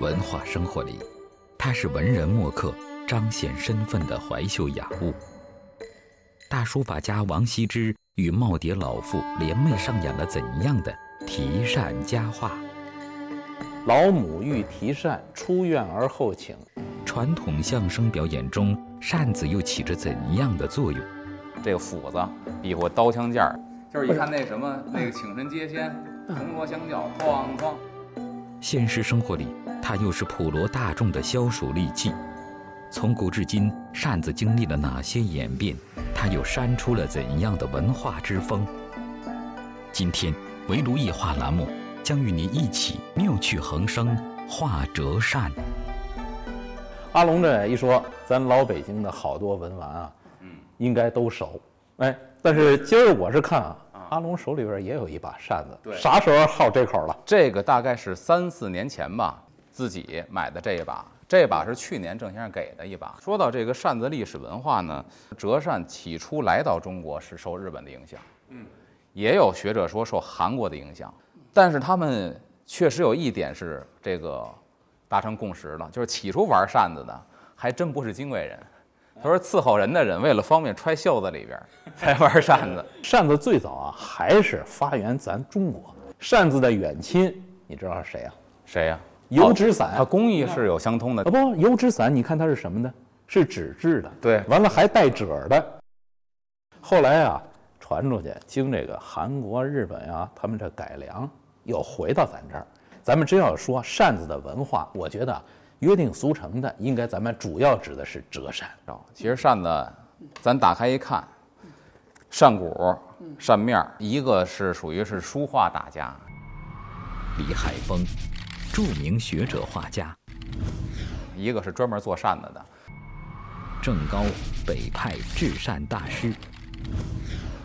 文化生活里，它是文人墨客彰显身份的怀秀雅物。大书法家王羲之与耄耋老妇联袂上演了怎样的题扇佳话？老母欲题扇，出院而后请。传统相声表演中，扇子又起着怎样的作用？这个斧子比划刀枪剑儿，就是一看那什么那个请神接仙，铜锣相叫，哐哐。现实生活里，它又是普罗大众的消暑利器。从古至今，扇子经历了哪些演变？它又扇出了怎样的文化之风？今天，围炉易画栏目将与您一起妙趣横生，画折扇。阿龙这一说，咱老北京的好多文玩啊，嗯，应该都熟。哎，但是今儿我是看啊，阿龙手里边也有一把扇子，对啥时候好这口了？这个大概是三四年前吧，自己买的这一把。这把是去年郑先生给的一把。说到这个扇子历史文化呢，折扇起初来到中国是受日本的影响，嗯，也有学者说受韩国的影响，但是他们确实有一点是这个达成共识了，就是起初玩扇子的还真不是金贵人，他说伺候人的人为了方便揣袖子里边才玩扇子。扇子最早啊，还是发源咱中国。扇子的远亲，你知道是谁啊？谁呀、油纸伞。它工艺是有相通的啊，不，油纸伞，你看它是什么呢？是纸质的，对完了还带褶儿的。后来啊，传出去，经这个韩国、日本啊，他们这改良，又回到咱这儿。咱们真要说扇子的文化，我觉得啊约定俗成的，应该咱们主要指的是折扇。哦其实扇子，咱打开一看，扇骨、扇面儿，一个是属于是书画大家，李海峰，著名学者画家，一个是专门做扇子的。郑高，北派制扇大师。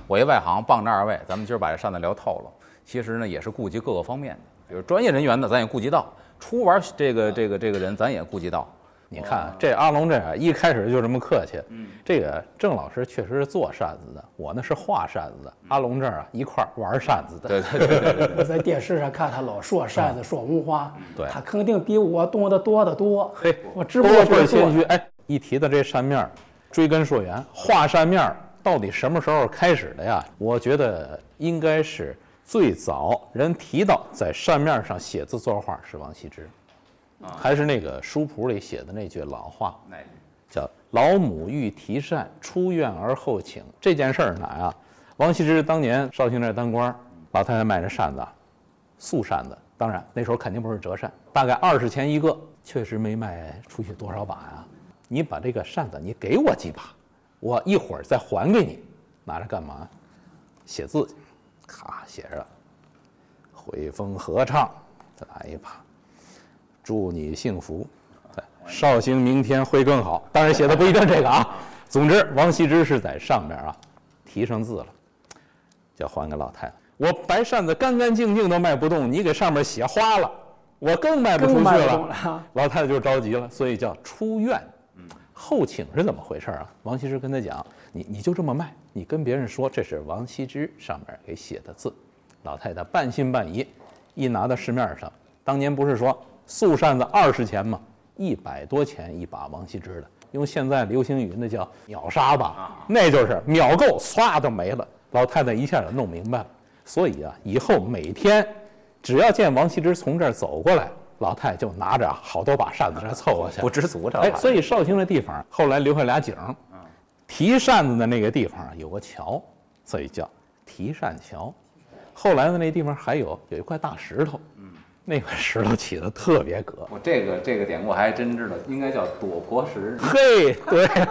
我一外行，傍着二位，咱们今儿把这扇子聊透了。其实呢，也是顾及各个方面的，比如专业人员呢，咱也顾及到；初玩这个这个这个人，咱也顾及到。你看啊这阿龙这啊，一开始就这么客气。嗯，这个郑老师确实是做扇子的，我呢是画扇子的。阿龙这儿啊一块儿玩扇子的。对对对对。我在电视上看他老说扇子、说文化，对他肯定比我懂得多得多。嘿，我只不过谦虚。哎，一提到这扇面，追根溯源，画扇面到底什么时候开始的呀？我觉得应该是最早人提到在扇面上写字作画是王羲之，还是那个书谱里写的那句老话，叫“老母欲提扇，出院而后请”。这件事儿哪啊？王羲之当年绍兴那儿当官儿，老太太卖这扇子啊，素扇子，当然那时候肯定不是折扇，大概二十钱一个，确实没卖出去多少把呀。你把这个扇子，你给我几把，我一会儿再还给你，拿着干嘛？写字去，咔写着“汇丰合唱”，再来一把，祝你幸福。绍兴明天会更好。当然写的不一定这个啊。总之，王羲之是在上面啊提上字了，叫还给老太太。我白扇子干干净净都卖不动，你给上面写花了，我更卖不出去了。了。老太太就着急了，所以叫出院。后请是怎么回事啊？王羲之跟他讲：“你你就这么卖，你跟别人说这是王羲之上面给写的字。”老太太半信半疑，一拿到市面上，当年不是说素扇子二十钱吗？一百多钱一把王羲之的，用现在流行语那叫秒杀吧，那就是秒购，唰就没了。老太太一下就弄明白了，所以啊，以后每天只要见王羲之从这儿走过来，老太太就拿着好多把扇子这凑过去。不知足着哎，所以绍兴这地方后来留下俩景儿，提扇子的那个地方啊有个桥，所以叫提扇桥。后来的那地方还有有一块大石头，嗯那块石头起的特别格。我这个这个典故还真知道，应该叫躲婆石。嘿，对，太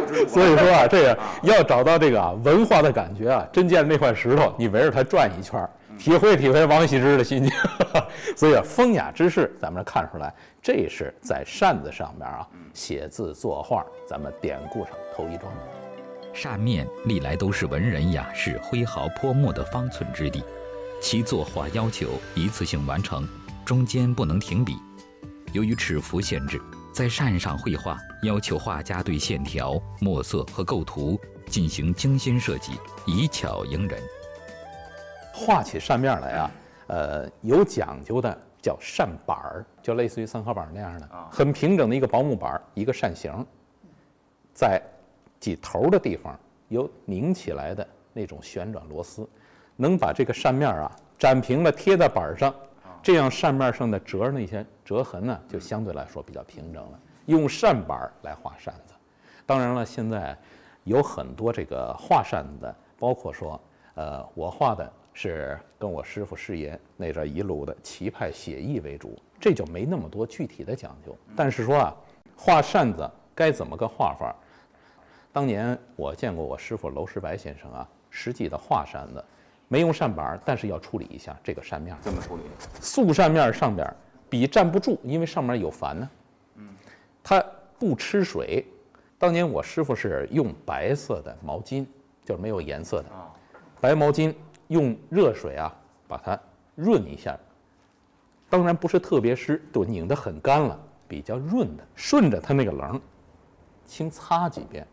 不知足所以说啊，这个要找到这个啊文化的感觉啊，真见那块石头，你围着它转一圈儿，体会体会王羲之的心情。所以啊，风雅之士，咱们能看出来，这是在扇子上面啊写字作画，咱们典故上头一桩。扇面历来都是文人雅士挥毫泼墨的方寸之地，其作画要求一次性完成，中间不能停笔。由于尺幅限制，在扇上绘画要求画家对线条、墨色和构图进行精心设计，以巧迎人。画起扇面来啊，呃，有讲究的叫扇板儿，就类似于三合板那样的，很平整的一个薄木板儿，一个扇形，在几头的地方有拧起来的那种旋转螺丝，能把这个扇面啊展平了贴在板儿上，这样扇面上的折那些折痕呢就相对来说比较平整了。用扇板儿来画扇子，当然了，现在有很多这个画扇子的，包括说，呃，我画的是跟我师傅师爷那阵一路的棋派写意为主，这就没那么多具体的讲究。但是说啊，画扇子该怎么个画法？当年我见过我师傅娄师白先生啊，实际的画扇子，没用扇板儿，但是要处理一下这个扇面儿。这么处理？素扇面上边儿笔站不住，因为上面有矾呢。嗯它不吃水。当年我师傅是用白色的毛巾，就是没有颜色的白毛巾，用热水啊把它润一下。当然不是特别湿，都拧得很干了，比较润的，顺着它那个棱，轻擦几遍，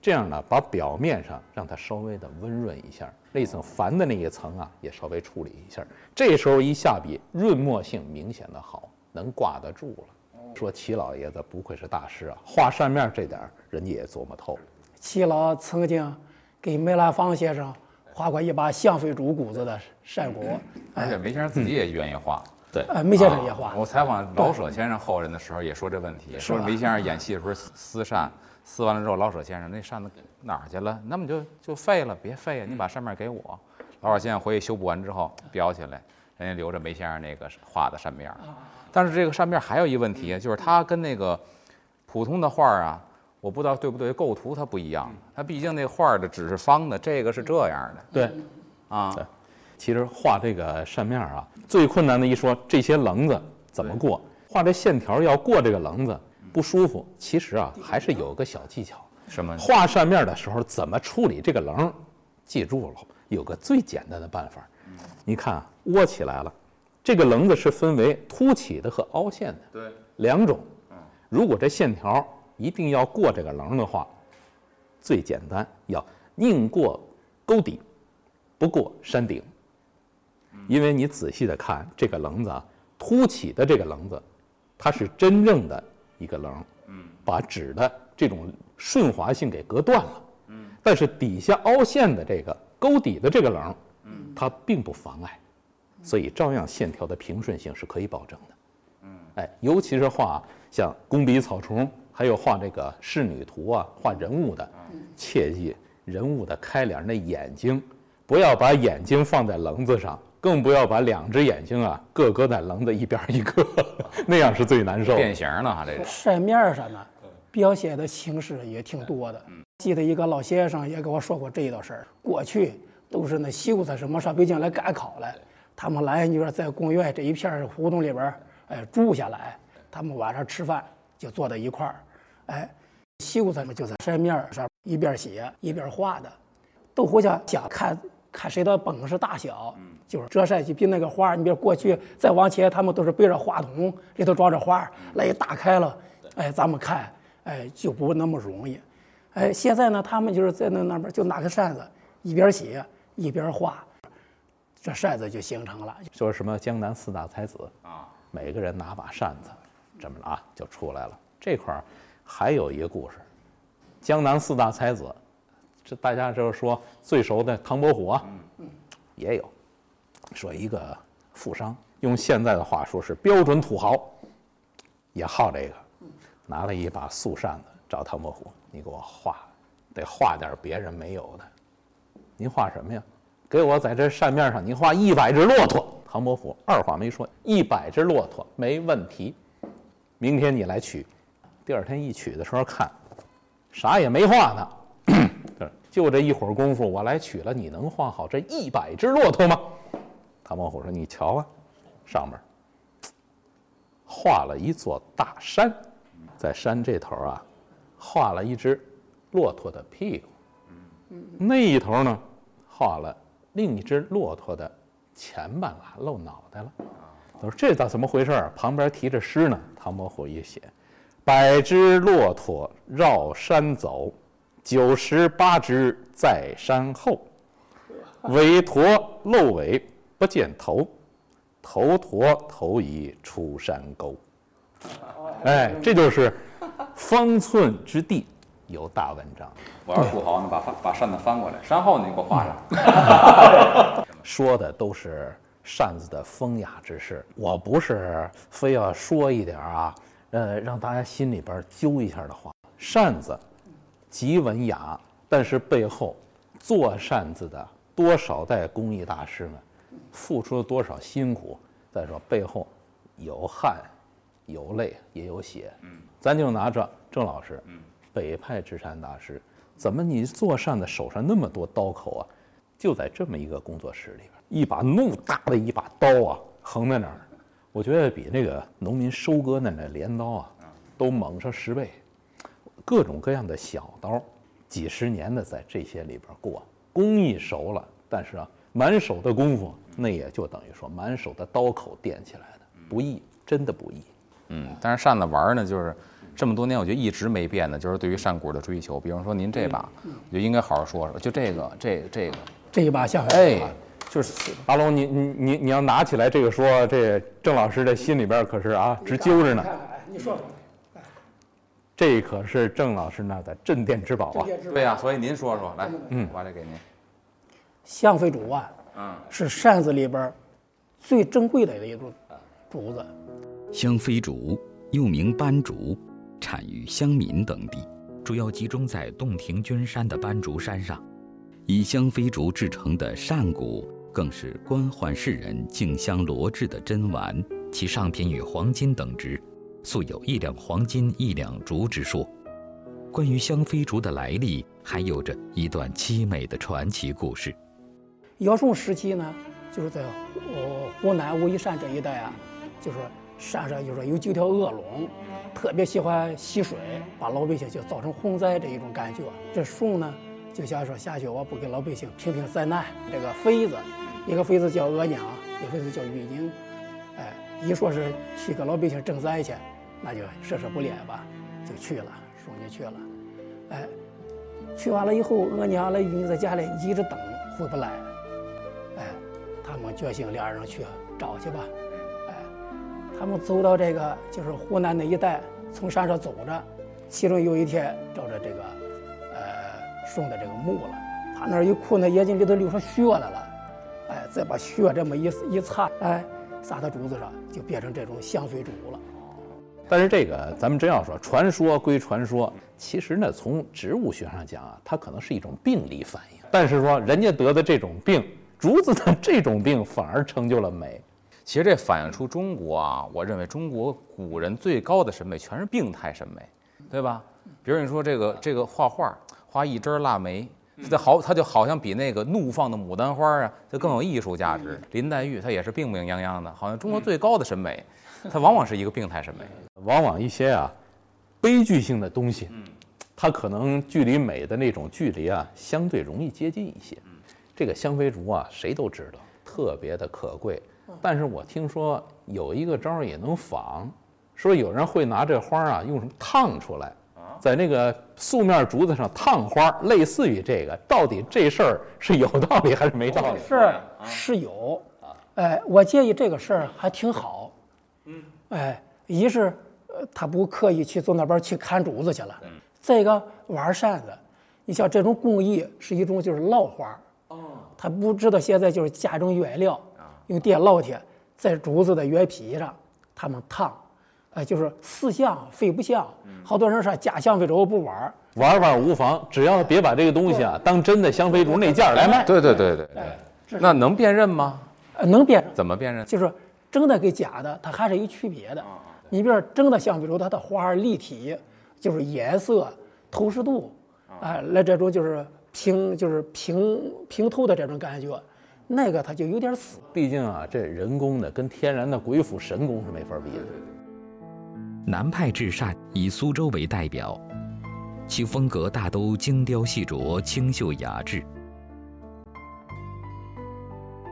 这样呢，把表面上让它稍微的温润一下，那层矾的那一层啊，也稍微处理一下。这时候一下笔，润墨性明显的好，能挂得住了。说齐老爷子不愧是大师啊，画扇面这点人家也琢磨透了。齐老曾经给梅兰芳先生画过一把香妃竹骨子的扇骨，而且梅先生自己也愿意画。对，呃，梅先生也画啊。我采访老舍先生后人的时候也说这问题，说梅先生演戏的时候撕撕扇，撕完了之后，老舍先生那扇子哪儿去了？那么就就废了，别废啊，你把扇面给我。老舍先生回去修补完之后裱起来，人家留着梅先生那个画的扇面儿。但是这个扇面还有一个问题，就是它跟那个普通的画儿啊，我不知道对不对，构图它不一样。它毕竟那画儿的纸是方的，这个是这样的对，啊。对其实画这个扇面啊，最困难的一说这些棱子怎么过，画这线条要过这个棱子不舒服。其实啊，还是有个小技巧。什么？画扇面的时候怎么处理这个棱儿？记住了，有个最简单的办法。你看啊，窝起来了，这个棱子是分为凸起的和凹陷的对，两种。如果这线条一定要过这个棱的话，最简单要宁过沟底，不过山顶。因为你仔细的看这个棱子啊，凸起的这个棱子，它是真正的一个棱，把纸的这种顺滑性给隔断了。但是底下凹陷的这个沟底的这个棱，它并不妨碍，所以照样线条的平顺性是可以保证的。哎，尤其是画像工笔草虫，还有画这个仕女图啊，画人物的，切记人物的开脸那眼睛，不要把眼睛放在棱子上，更不要把两只眼睛啊各搁在棱子一边一个，那样是最难受。变形了哈，这个扇面上呢，表现的形式也挺多的。记得一个老先生也给我说过这一道事儿。过去都是那秀才什么上北京来赶考来，他们来你说在公园这一片胡同里边儿，哎住下来，他们晚上吃饭就坐在一块儿，哎，秀才们就在扇面儿上一边写一边画的，都互相想看看谁的本事大小。就是折扇就比那个花儿，你比如过去再往前，他们都是背着话筒，里头装着花儿，来一打开了，哎，咱们看，哎，就不那么容易。哎，现在呢，他们就是在那那边就拿个扇子，一边写一边画，这扇子就形成了。说什么江南四大才子啊，每个人拿把扇子，这么着啊就出来了。这块儿还有一个故事，江南四大才子，这大家就是说最熟的唐伯虎啊，也有，说一个富商，用现在的话说是标准土豪，也好这个，拿了一把素扇子找唐伯虎，你给我画，得画点别人没有的。您画什么呀？给我在这扇面上，您画一百只骆驼。唐伯虎二话没说，一百只骆驼没问题。明天你来取。第二天一取的时候看，啥也没画呢。对就这一会儿功夫，我来取了，你能画好这一百只骆驼吗？唐伯虎说：“你瞧啊，上面画了一座大山，在山这头啊，画了一只骆驼的屁股，那一头呢，画了另一只骆驼的前半拉露脑袋了。他说这咋怎么回事儿？旁边提着诗呢。唐伯虎一写：百只骆驼绕山走，九十八只在山后。尾驼露尾不见头，头陀头已出山沟。哎，这就是方寸之地有大文章。我要是土豪，你把翻把扇子翻过来，山后你给我画上。说的都是扇子的风雅之事。我不是非要说一点啊，呃，让大家心里边揪一下的话。扇子极文雅，但是背后做扇子的多少代工艺大师们付出了多少辛苦？再说背后有汗、有泪，也有血。嗯，咱就拿着郑老师，嗯，北派制扇大师，怎么你做扇子手上那么多刀口啊？就在这么一个工作室里边，一把怒大的一把刀啊，横在那儿，我觉得比那个农民收割的那镰刀啊，都猛上十倍。各种各样的小刀，几十年的在这些里边过，工艺熟了，但是啊，满手的功夫，那也就等于说满手的刀口垫起来的，不易，真的不易。嗯，但是扇子玩儿呢，就是这么多年，我觉得一直没变的，就是对于扇骨的追求。比方说您这把，我就应该好好说说，就这个，这这个，这一把下回哎，就是阿龙，你你你你要拿起来这个说，这郑老师这心里边可是啊直揪着呢。你说说，这可是郑老师那的镇店之宝啊！对呀、所以您说说，来，嗯我把这给您。香妃竹啊，嗯，是扇子里边最珍贵的一种竹子。香妃竹又名斑竹，产于湘闽等地，主要集中在洞庭君山的斑竹山上。以香妃竹制成的扇骨，更是官宦士人竞相罗制的珍玩，其上品与黄金等值，素有一两黄金一两竹之说。关于香妃竹的来历，还有着一段凄美的传奇故事。尧舜时期呢，就是在湖湖南武夷山这一带啊，就是山上就是有几条恶龙，特别喜欢吸水，把老百姓就造成洪灾这一种感觉。这舜呢就想说下去我不给老百姓平平灾难。这个妃子，一个妃子叫额娘，一个妃子叫玉英，哎，一说是去给老百姓赈灾去，那就涉涉不列吧，就去了，舜就去了，哎，去完了以后，额娘和玉英在家里一直等，回不来。哎，他们决心俩人去找去吧。哎，他们走到这个就是湖南那一带，从山上走着，其中有一天照着这个呃送的这个墓了，他那儿一哭，那眼睛里头流出血来了。哎，再把血这么一一擦，哎，撒到竹子上，就变成这种香妃竹了。但是这个咱们真要说传说归传说，其实呢，从植物学上讲啊，它可能是一种病理反应。但是说人家得的这种病，竹子的 这种病反而成就了美。其实这反映出中国啊，我认为中国古人最高的审美全是病态审美，对吧？比如你说这个这个画画，画一枝腊梅，这好，它就好像比那个怒放的牡丹花啊，就更有艺术价值。林黛玉她也是病病殃殃的，好像中国最高的审美，它往往是一个病态审美。往往一些啊悲剧性的东西，它可能距离美的那种距离啊，相对容易接近一些。这个香妃竹啊，谁都知道，特别的可贵。但是我听说有一个招儿也能仿，说有人会拿这花儿啊，用什么烫出来，在那个素面竹子上烫花儿，类似于这个。到底这事儿是有道理还是没道理？是是有，哎，我建议这个事儿还挺好。嗯，哎，一是呃他不刻意去坐那边去砍竹子去了，再一个玩扇子，你像这种工艺是一种就是烙花儿，哦，他不知道现在就是加种原料，用电烙铁在竹子的原皮上他们烫，哎，就是似像非不像。好多人说假香妃竹不玩儿，玩玩无妨，只要别把这个东西啊当真的香妃竹那件儿来卖。对对对对哎对，那能辨认吗？呃能变成。怎么辨认？就是真的跟假的，它还是有区别的。你比如说真的香妃竹，它的花儿立体，就是颜色、透视度，哎，来这种就是平就是平平透的这种感觉，那个它就有点死。毕竟啊，这人工的跟天然的鬼斧神工是没法比的。南派至善以苏州为代表，其风格大都精雕细琢、清秀雅致；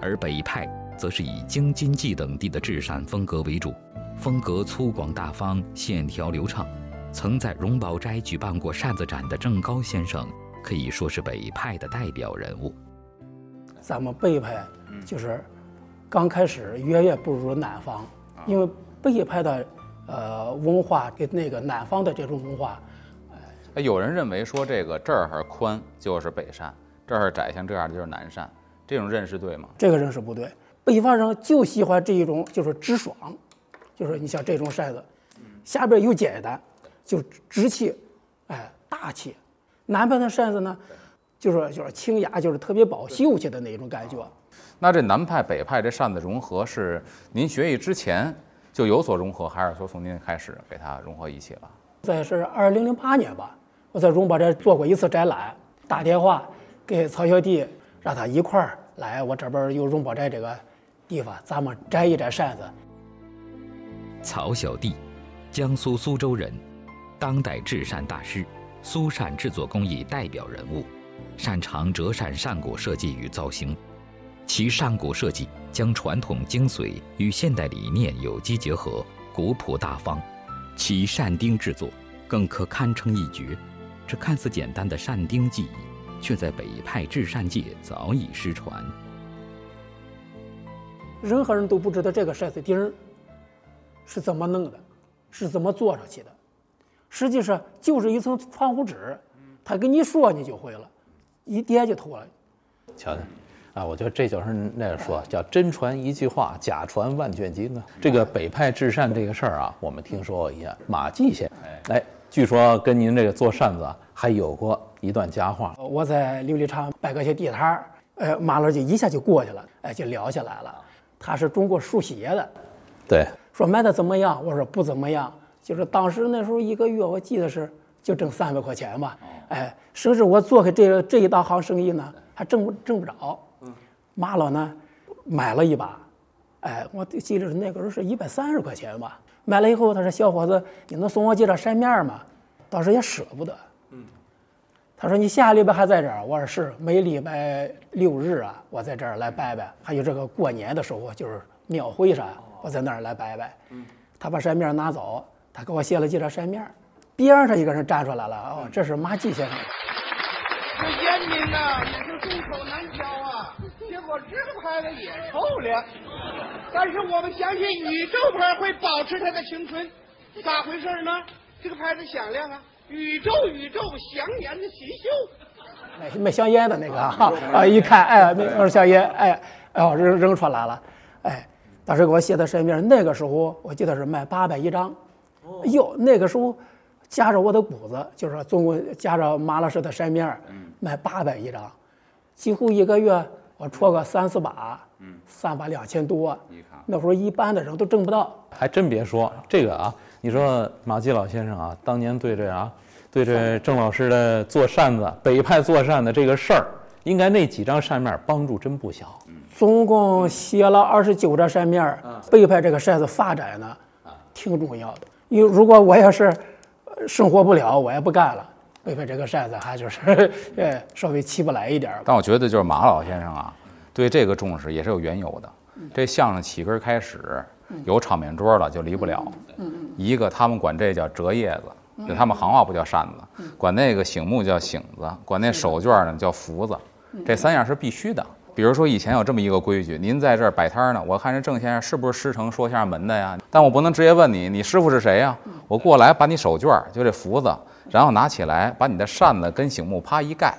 而北派则是以京津冀等地的至善风格为主，风格粗犷大方，线条流畅。曾在荣宝斋举办过扇子展的郑高先生，可以说是北派的代表人物。咱们北派就是刚开始远远不如南方，因为北派的呃文化跟那个南方的这种文化，哎有人认为说这个这儿宽就是北扇，这儿窄像这样的就是南扇，这种认识对吗？这个认识不对。北方人就喜欢这一种，就是直爽，就是你像这种扇子，下边又简单，就直气，哎，大气。南边的扇子呢，就是就是清雅，就是特别保秀气的那种感觉。那这南派北派这扇子融合是您学艺之前就有所融合，还是说从您开始给它融合一起了？在是二零零八年吧，我在荣宝斋做过一次展览，打电话给曹小弟，让他一块儿来我这边有荣宝斋这个地方，咱们展一展扇子。曹小弟，江苏苏州人，当代制扇大师，苏扇制作工艺代表人物，擅长折扇扇骨设计与造型。其上古设计将传统精髓与现代理念有机结合，古朴大方。其扇钉制作更可堪称一绝。这看似简单的扇钉技艺，却在北派制扇界早已失传。任何人都不知道这个扇子钉儿是怎么弄的，是怎么做上去的。实际上就是一层窗户纸，他跟你说你就会了，一点就透了。瞧瞧，啊，我觉得这就是那样说，叫真传一句话，假传万卷经啊。这个北派制扇这个事儿啊，我们听说过一下。马季先生，哎，据说跟您这个做扇子啊还有过一段佳话。我在琉璃厂摆个些地摊儿，呃，马老就一下就过去了，哎，就聊起来了。他是中国书鞋的，对，说卖的怎么样？我说不怎么样，就是当时那时候一个月我记得是就挣三百块钱吧，哎，甚至我做开这这一大行生意呢，还挣不挣不着。马老呢买了一把，哎，我记得那个时候是一百三十块钱吧。买了以后，他说：“小伙子，你能送我几张扇面吗？”当时也舍不得。他说：“你下礼拜还在这儿？”我说：“是，每礼拜六日啊，我在这儿来拜拜。还有这个过年的时候，就是庙会上，我在那儿来拜拜。”他把扇面拿走，他给我写了几张扇面。边上一个人站出来了，哦，这是马季先生。这严民呐，也是众口难调啊。结果这个牌子也臭了，但是我们相信宇宙牌会保持它的青春。咋回事呢？这个牌子响亮啊，宇宙宇宙香烟的奇秀。卖卖香烟的那个啊，啊，一看，哎，那根香烟，哎，哦，扔扔出来了，哎，当时给我写的身边，那个时候我记得是卖八百一张，哎呦，那个时候夹着我的谷子，就是说总共夹着马老师的扇面，卖八百一张，几乎一个月我戳个三四把，嗯三把两千多，你看那会儿一般的人都挣不到。还真别说这个啊，你说马季老先生啊，当年对这啊，对这郑老师的做扇子、北派做扇的这个事儿，应该那几张扇面帮助真不小。总共写了二十九张扇面儿，北派这个扇子发展呢，挺重要的。因为如果我要是呃生活不了，我也不干了。北派这个扇子还就是呃稍微起不来一点儿。但我觉得就是马老先生啊，对这个重视也是有缘由的。这相声起根儿开始有场面桌了，就离不了。一个他们管这叫折叶子，就他们行话不叫扇子，管那个醒目叫醒子，管那手绢呢叫福子，这三样是必须的。比如说以前有这么一个规矩，您在这儿摆摊儿呢，我看这郑先生是不是师承说相声门的呀？但我不能直接问你，你师傅是谁呀？我过来把你手绢儿就这福子，然后拿起来把你的扇子跟醒目啪一盖，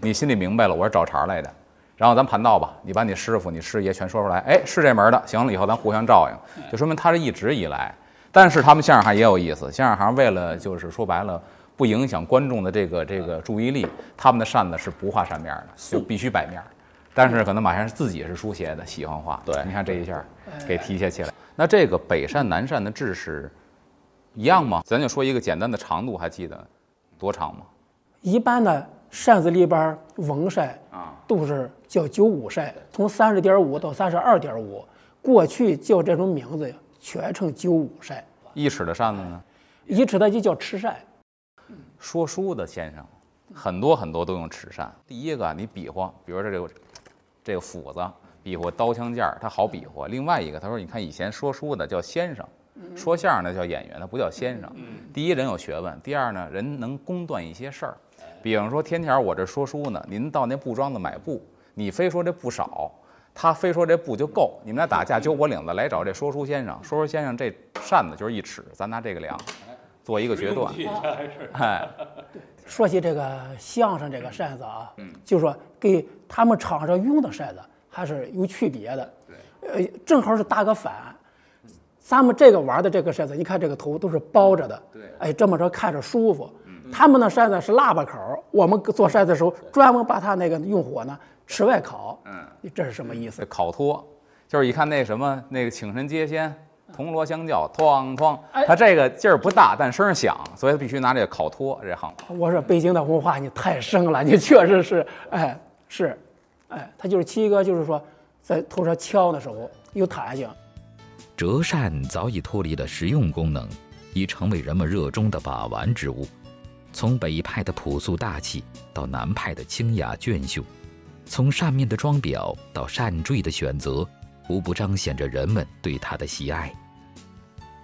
你心里明白了，我是找茬儿来的。然后咱盘道吧，你把你师傅、你师爷全说出来，哎，是这门的，行了，以后咱互相照应，就说明他是一直以来。但是他们相声行也有意思，相声行为了就是说白了不影响观众的这个这个注意力，他们的扇子是不画扇面的，就必须摆面儿。但是可能马先生自己是书写的，喜欢画。对你看这一下给提携起来。那这个北扇南扇的制式一样吗？咱就说一个简单的长度，还记得多长吗？一般的扇子里边儿翁扇啊都是叫九五扇，从三十点五到三十二点五，过去叫这种名字全称九五扇，一尺的扇子呢？一尺的就叫尺扇。说书的先生，很多很多都用尺扇。第一个，你比划，比如说这个这个斧子，比划刀枪剑儿，它好比划。另外一个，他说，你看以前说书的叫先生，说相声的叫演员，他不叫先生。第一人有学问，第二呢，人能公断一些事儿。比方说，天天我这说书呢，您到那布庄子买布，你非说这布少，他非说这布就够，你们俩打架揪我领子来找这说书先生，说书先生这扇子就是一尺，咱拿这个量，做一个决断。哎，说起这个相声这个扇子啊，嗯，就说给他们场上用的扇子还是有区别的。对，呃，正好是打个反。咱们这个玩的这个筛子，你看这个头都是包着的，对，哎，这么着看着舒服。他们的筛子是喇叭口，我们做筛子的时候专门把它那个用火呢室外烤。嗯，这是什么意思？烤托，就是一看那什么那个请神接仙，铜锣相叫，哐哐，它这个劲儿不大，但声响，所以必须拿这个烤托这行。我说北京的文化你太深了，你确实是，哎，是，哎，它就是起一个就是说在头上敲的时候有弹性。折扇早已脱离了实用功能，已成为人们热衷的把玩之物。从北派的朴素大气到南派的清雅隽秀，从扇面的装裱到扇坠的选择，无不彰显着人们对它的喜爱。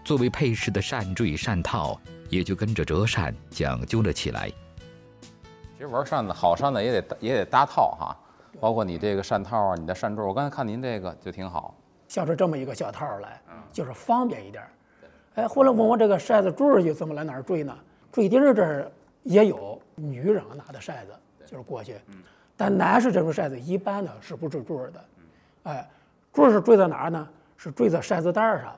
作为配饰的扇坠、扇套也就跟着折扇讲究了起来。其实玩扇子，好扇子也得也得搭套哈，包括你这个扇套啊，你的扇坠。我刚才看您这个就挺好，像是这么一个小套来，就是方便一点。哎，后来问我这个扇子坠儿又怎么来哪儿坠呢？坠钉儿这儿。也有女人拿的扇子，就是过去，但男士这种扇子一般呢是不坠坠的，哎，坠是坠在哪儿呢？是坠在扇子带上。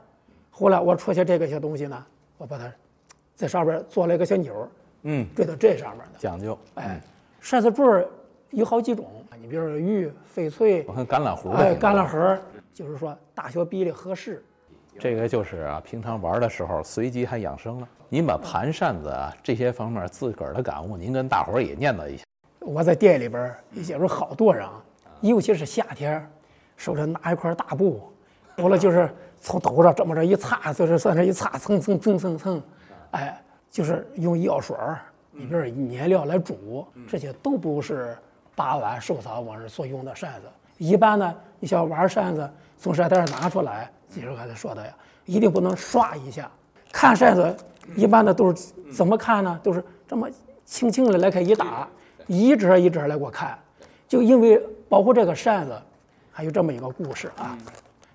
后来我出现这个小东西呢，我把它在上边做了一个小钮儿，嗯，坠到这上面的，讲究。哎，扇子坠有好几种，你比如说玉、翡翠，我看橄榄核，哎，橄榄核，就是说大小比例合适。这个就是啊，平常玩的时候随机还养生了。您把盘扇子啊这些方面自个儿的感悟，您跟大伙儿也念叨一下。我在店里边也见着好多人，尤其是夏天，手上拿一块大布，完了就是从头上这么着一擦，就是算是一擦，蹭蹭蹭蹭蹭，哎，就是用药水儿里边粘料来煮，这些都不是把玩收藏往日所用的扇子。一般呢，你像玩扇子，从扇袋拿出来。记者刚才说的呀，一定不能刷一下。看扇子，一般的都是怎么看呢？都是这么轻轻的来开一打，一折一折来给我看。就因为保护这个扇子，还有这么一个故事啊，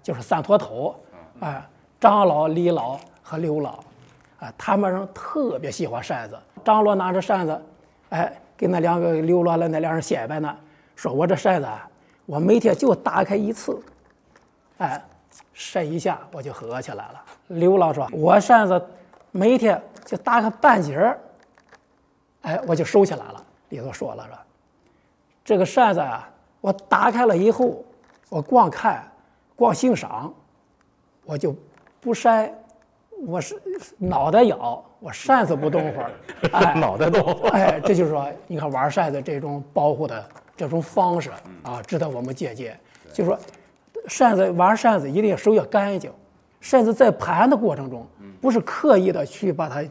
就是三坨头，哎，张老、李老和刘老，啊，他们人特别喜欢扇子。张罗拿着扇子，哎，给那两个刘老的那两人显摆呢，说我这扇子，我每天就打开一次，哎。晒一下我就合起来了。刘老说：“我扇子每天就打开半截儿，哎，我就收起来了。”里头说了说：“这个扇子啊，我打开了以后，我光看，光欣赏，我就不扇，我是脑袋摇，我扇子不动会儿，哎，脑袋动。哎，这就是说，你看玩扇子这种保护的这种方式啊，值得我们借鉴。就说。扇子玩扇子一定要手要干净，扇子在盘的过程中，不是刻意的去把它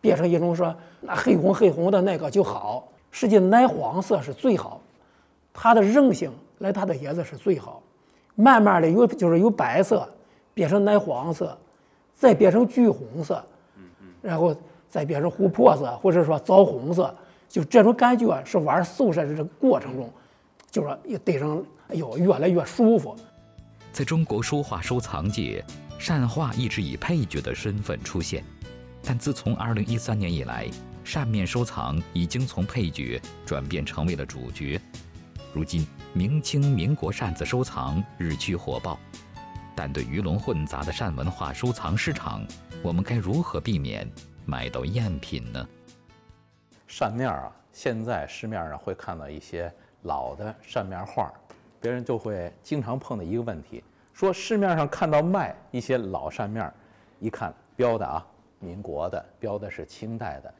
变成一种说那黑红黑红的那个就好，实际奶黄色是最好，它的韧性来它的颜色是最好，慢慢的由就是由白色变成奶黄色，再变成橘红色，然后再变成琥珀色或者说枣红色，就这种感觉是玩素扇的这个过程中，就说也对上哎呦越来越舒服。在中国书画收藏界，扇画一直以配角的身份出现，但自从2013年以来，扇面收藏已经从配角转变成为了主角。如今，明清民国扇子收藏日趋火爆，但对鱼龙混杂的扇文化收藏市场，我们该如何避免买到赝品呢？扇面啊，现在市面上会看到一些老的扇面画。别人就会经常碰到一个问题，说市面上看到卖一些老扇面，一看标的啊，民国的，标的是清代的，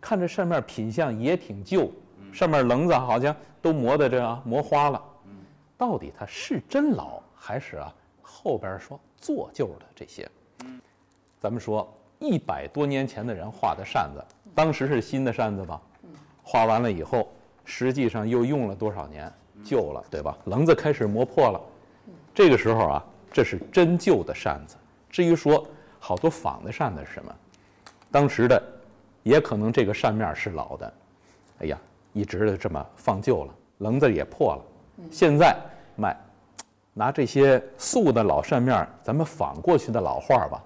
看这扇面品相也挺旧，上面棱子好像都磨的这样磨花了，到底它是真老还是啊后边说做旧的这些？咱们说一百多年前的人画的扇子，当时是新的扇子吧？画完了以后，实际上又用了多少年？旧了，对吧？棱子开始磨破了，这个时候啊，这是真旧的扇子。至于说好多仿的扇子是什么，当时的也可能这个扇面是老的，哎呀，一直的这么放旧了，棱子也破了。现在卖拿这些素的老扇面，咱们仿过去的老画吧。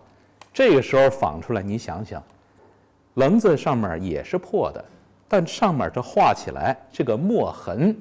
这个时候仿出来，你想想，棱子上面也是破的，但上面这画起来这个墨痕，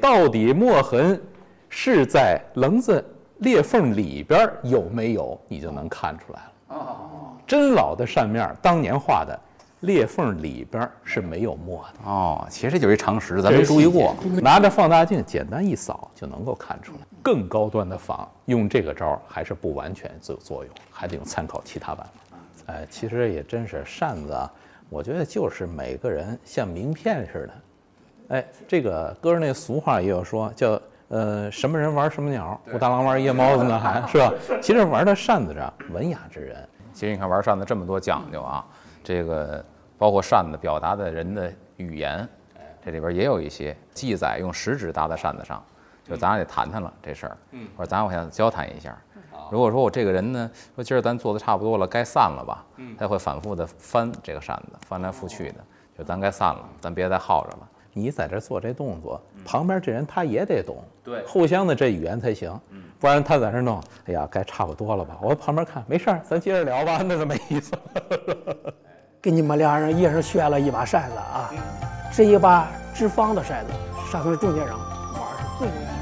到底墨痕是在棱子裂缝里边有没有，你就能看出来了。哦，真老的扇面，当年画的。裂缝里边是没有墨的哦，其实就是一常识，咱没注意过。拿着放大镜简单一扫就能够看出来。更高端的仿用这个招还是不完全有作用，还得用参考其他办法。哎，其实也真是扇子啊，我觉得就是每个人像名片似的。哎，这个歌儿那俗话也有说，叫呃什么人玩什么鸟，武大郎玩夜猫子呢，还 是吧？其实玩的扇子上文雅之人。其实你看玩扇子这么多讲究啊。这个包括扇子表达的人的语言，这里边也有一些记载，用食指搭在扇子上，就咱俩得谈谈了这事儿。嗯，或者咱我想交谈一下。如果说我这个人呢，说今儿咱做的差不多了，该散了吧？嗯，他会反复的翻这个扇子，翻来覆去的，就咱该散了，咱别再耗着了。你在这做这动作，旁边这人他也得懂，对，互相的这语言才行。嗯，不然他在这弄，哎呀，该差不多了吧？我旁边看，没事儿，咱接着聊吧，那就没意思。给你们俩人一人选了一把扇子啊，这一把直方的扇子，上头中间人玩是最容易。